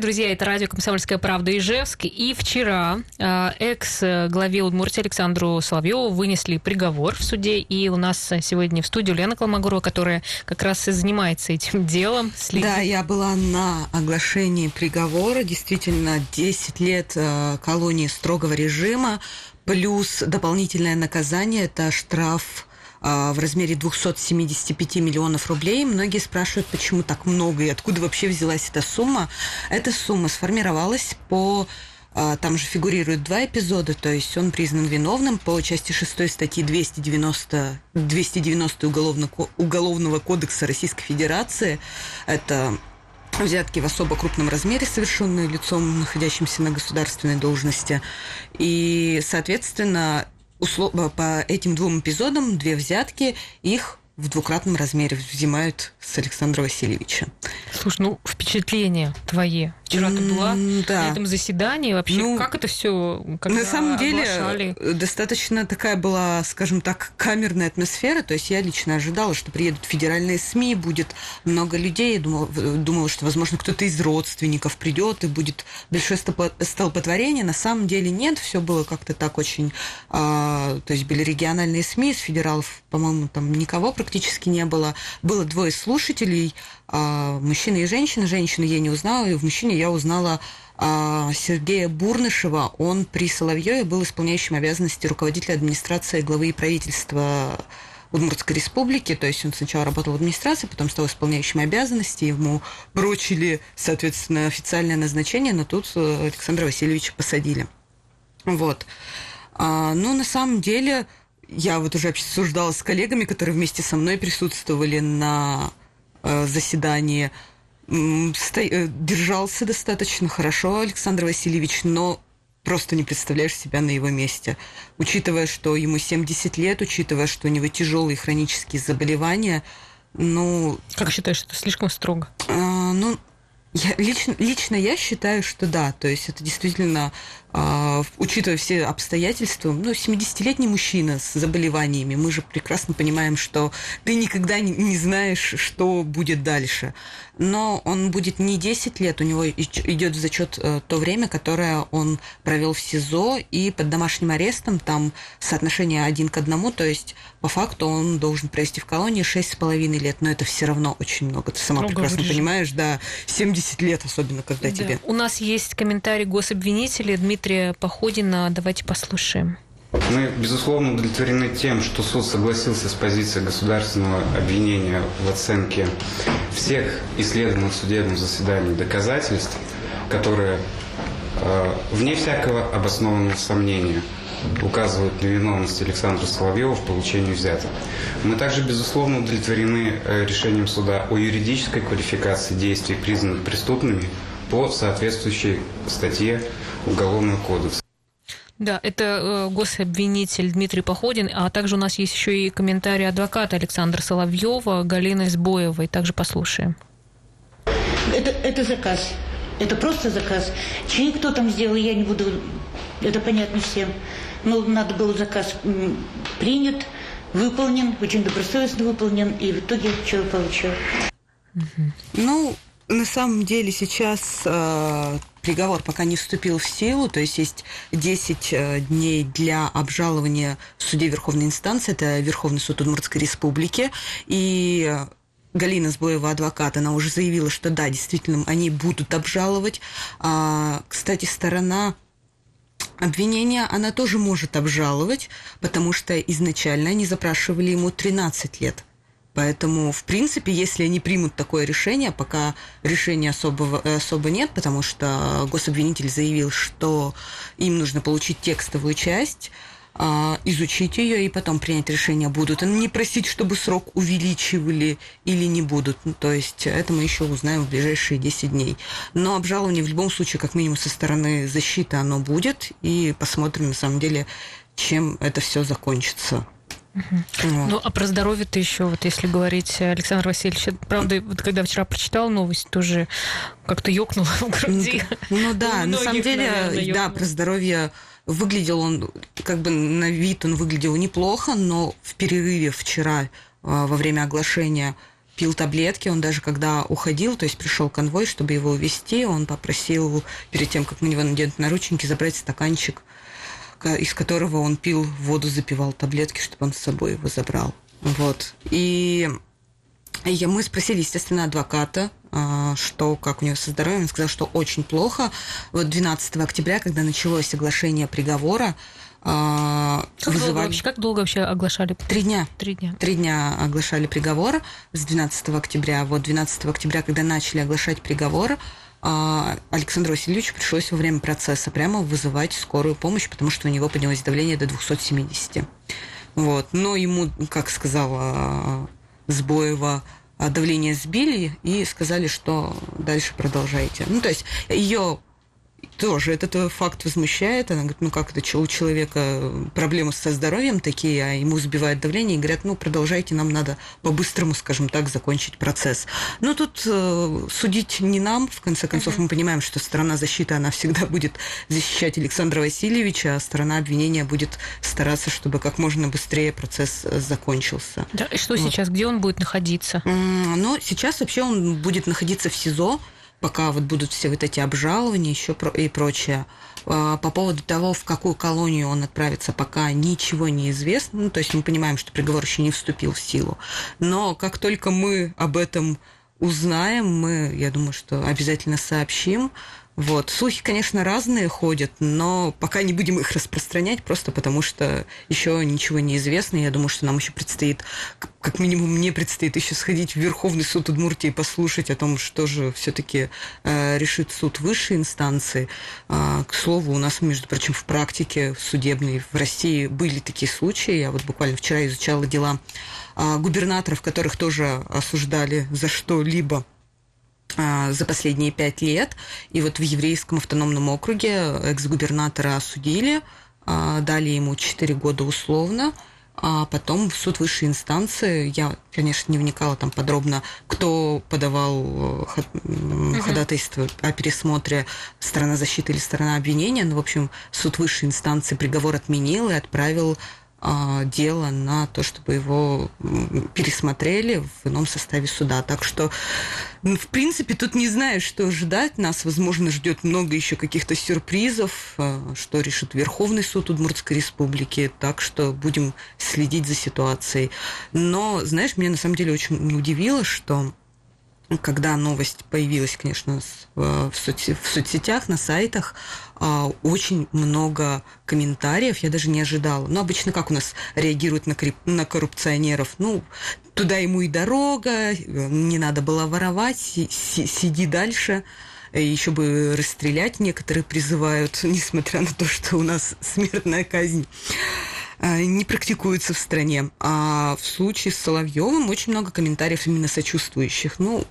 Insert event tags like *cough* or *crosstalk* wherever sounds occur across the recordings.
Друзья, это радио «Комсомольская правда» Ижевск. И вчера э, экс-главе Удмуртии Александру Соловьеву вынесли приговор в суде. И у нас сегодня в студии Лена Колмогорова, которая как раз и занимается этим делом. Следит. Да, я была на оглашении приговора. Действительно, 10 лет э, колонии строгого режима плюс дополнительное наказание – это штраф в размере 275 миллионов рублей. Многие спрашивают, почему так много и откуда вообще взялась эта сумма. Эта сумма сформировалась по а, там же фигурируют два эпизода, то есть он признан виновным по части 6 статьи 290, 290 Уголовного, Уголовного кодекса Российской Федерации. Это взятки в особо крупном размере, совершенные лицом, находящимся на государственной должности. И, соответственно, условно, по этим двум эпизодам две взятки, их в двукратном размере взимают с Александра Васильевича. Слушай, ну впечатления твои. Вчера ты была да. на этом заседании. Вообще, ну, как это все На самом деле, оглашали? достаточно такая была, скажем так, камерная атмосфера. То есть я лично ожидала, что приедут федеральные СМИ, будет много людей. Я думала, думала что, возможно, кто-то из родственников придет и будет большое столпотворение. На самом деле нет, все было как-то так очень... А, то есть были региональные СМИ, из федералов, по-моему, там никого практически не было. Было двое слушателей, а, мужчина и женщина. Женщину я не узнала, и в мужчине я узнала а, Сергея Бурнышева. Он при Соловьеве был исполняющим обязанности руководителя администрации главы и правительства Удмуртской республики, то есть он сначала работал в администрации, потом стал исполняющим обязанности, ему прочили, соответственно, официальное назначение, но тут э, Александра Васильевича посадили. Вот. А, ну, на самом деле, я вот уже обсуждала с коллегами, которые вместе со мной присутствовали на э, заседании. Э, держался достаточно хорошо Александр Васильевич, но просто не представляешь себя на его месте. Учитывая, что ему 70 лет, учитывая, что у него тяжелые хронические заболевания, ну... Как считаешь, это слишком строго? А, ну, я, лично, лично я считаю, что да. То есть это действительно, э, учитывая все обстоятельства, ну, 70-летний мужчина с заболеваниями, мы же прекрасно понимаем, что ты никогда не, не знаешь, что будет дальше. Но он будет не 10 лет, у него идет в зачет э, то время, которое он провел в СИЗО и под домашним арестом, там соотношение один к одному, то есть по факту он должен провести в колонии 6,5 лет, но это все равно очень много. Ты сама Строго прекрасно понимаешь, да, 70 лет, особенно когда да. тебе. У нас есть комментарий гособвинителя Дмитрия Походина. Давайте послушаем. Мы, безусловно, удовлетворены тем, что суд согласился с позицией государственного обвинения в оценке всех исследованных в судебном заседании доказательств, которые, э, вне всякого обоснованного сомнения, указывают на виновность Александра Соловьева в получении взяток. Мы также, безусловно, удовлетворены э, решением суда о юридической квалификации действий, признанных преступными по соответствующей статье Уголовного кодекса. Да, это э, гособвинитель Дмитрий Походин, а также у нас есть еще и комментарий адвоката Александра Соловьева, Галины Сбоевой. Также послушаем. Это, это заказ. Это просто заказ. Чей кто там сделал, я не буду... Это понятно всем. Но надо был заказ принят, выполнен, очень добросовестно выполнен, и в итоге человек получил. Ну, на самом деле сейчас э, приговор пока не вступил в силу, то есть есть 10 э, дней для обжалования в суде Верховной инстанции, это Верховный суд Удмуртской Республики, и Галина Сбоева, адвокат, она уже заявила, что да, действительно, они будут обжаловать. А, кстати, сторона обвинения, она тоже может обжаловать, потому что изначально они запрашивали ему 13 лет. Поэтому, в принципе, если они примут такое решение, пока решения особо, особо нет, потому что гособвинитель заявил, что им нужно получить текстовую часть, а, изучить ее и потом принять решение, будут они не просить, чтобы срок увеличивали или не будут. Ну, то есть это мы еще узнаем в ближайшие 10 дней. Но обжалование в любом случае, как минимум со стороны защиты, оно будет. И посмотрим, на самом деле, чем это все закончится. Угу. Вот. Ну, а про здоровье-то еще, вот если говорить, Александр Васильевич, правда, вот когда вчера прочитал новость, тоже как-то ёкнуло в груди. Ну да, *laughs* на самом деле, наверное, да, про здоровье Выглядел он, как бы на вид он выглядел неплохо, но в перерыве вчера а, во время оглашения пил таблетки, он даже когда уходил, то есть пришел конвой, чтобы его увезти, он попросил перед тем, как на него наденут наручники, забрать стаканчик, из которого он пил воду, запивал таблетки, чтобы он с собой его забрал. Вот. И мы спросили, естественно, адвоката, а, что, как у него со здоровьем. Он сказал, что очень плохо. Вот 12 октября, когда началось оглашение приговора, а, как вызывали... Долго вообще, как долго вообще оглашали? Три дня. Три дня. Три дня оглашали приговор с 12 октября. Вот 12 октября, когда начали оглашать приговор, Александру Васильевичу пришлось во время процесса прямо вызывать скорую помощь, потому что у него поднялось давление до 270. Вот. Но ему, как сказала Сбоева, а, давление сбили и сказали, что дальше продолжайте. Ну, то есть ее тоже этот факт возмущает. Она говорит, ну как это, у человека проблемы со здоровьем такие, а ему сбивает давление, и говорят, ну продолжайте, нам надо по-быстрому, скажем так, закончить процесс. Но тут э, судить не нам, в конце концов, uh-huh. мы понимаем, что сторона защиты, она всегда будет защищать Александра Васильевича, а сторона обвинения будет стараться, чтобы как можно быстрее процесс э, закончился. Да, и что вот. сейчас, где он будет находиться? Ну, сейчас вообще он будет находиться в СИЗО, пока вот будут все вот эти обжалования еще и прочее. А, по поводу того, в какую колонию он отправится, пока ничего не известно. Ну, то есть мы понимаем, что приговор еще не вступил в силу. Но как только мы об этом узнаем, мы, я думаю, что обязательно сообщим. Вот. Слухи, конечно, разные ходят, но пока не будем их распространять, просто потому что еще ничего не известно. Я думаю, что нам еще предстоит, как минимум мне предстоит еще сходить в Верховный суд Удмуртии и послушать о том, что же все-таки э, решит суд высшей инстанции. Э, к слову, у нас, между прочим, в практике судебной в России были такие случаи. Я вот буквально вчера изучала дела э, губернаторов, которых тоже осуждали за что-либо за последние пять лет. И вот в еврейском автономном округе экс-губернатора осудили, а, дали ему 4 года условно, а потом в суд высшей инстанции, я, конечно, не вникала там подробно, кто подавал э, ходатайство о пересмотре сторона защиты или сторона обвинения, но, в общем, суд высшей инстанции приговор отменил и отправил а, дело на то, чтобы его пересмотрели в ином составе суда. Так что, в принципе, тут не знаю, что ждать. Нас, возможно, ждет много еще каких-то сюрпризов, а, что решит Верховный суд Удмуртской Республики. Так что будем следить за ситуацией. Но, знаешь, меня на самом деле очень удивило, что когда новость появилась, конечно, в, соц... в соцсетях, на сайтах, а, очень много комментариев, я даже не ожидала. Но обычно как у нас реагируют на, крип... на коррупционеров? Ну, туда ему и дорога, не надо было воровать, сиди дальше. Еще бы расстрелять некоторые призывают, *laughs* несмотря на то, что у нас смертная казнь а, не практикуется в стране. А в случае с Соловьевым очень много комментариев именно сочувствующих. Ну,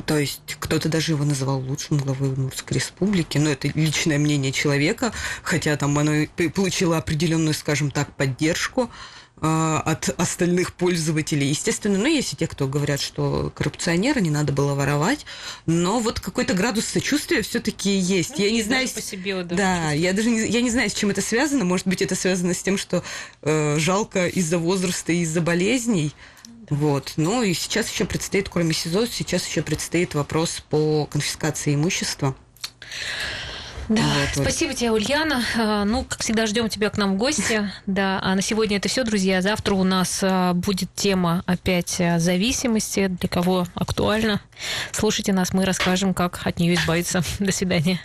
то есть кто-то даже его называл лучшим главой Удмуртской республики, но это личное мнение человека, хотя там оно получило определенную, скажем так, поддержку от остальных пользователей. Естественно, ну, есть и те, кто говорят, что коррупционеры, не надо было воровать, но вот какой-то градус сочувствия все-таки есть. Ну, я не знаю, по себе, да, да я даже не, я не знаю, с чем это связано. Может быть, это связано с тем, что э, жалко из-за возраста и из-за болезней. Вот. Ну и сейчас еще предстоит, кроме СИЗО, сейчас еще предстоит вопрос по конфискации имущества. Да, вот, спасибо вот. тебе, Ульяна. А, ну, как всегда, ждем тебя к нам в гости. *laughs* Да, а на сегодня это все, друзья. Завтра у нас а, будет тема опять зависимости, для кого актуально. Слушайте нас, мы расскажем, как от нее избавиться. *laughs* До свидания.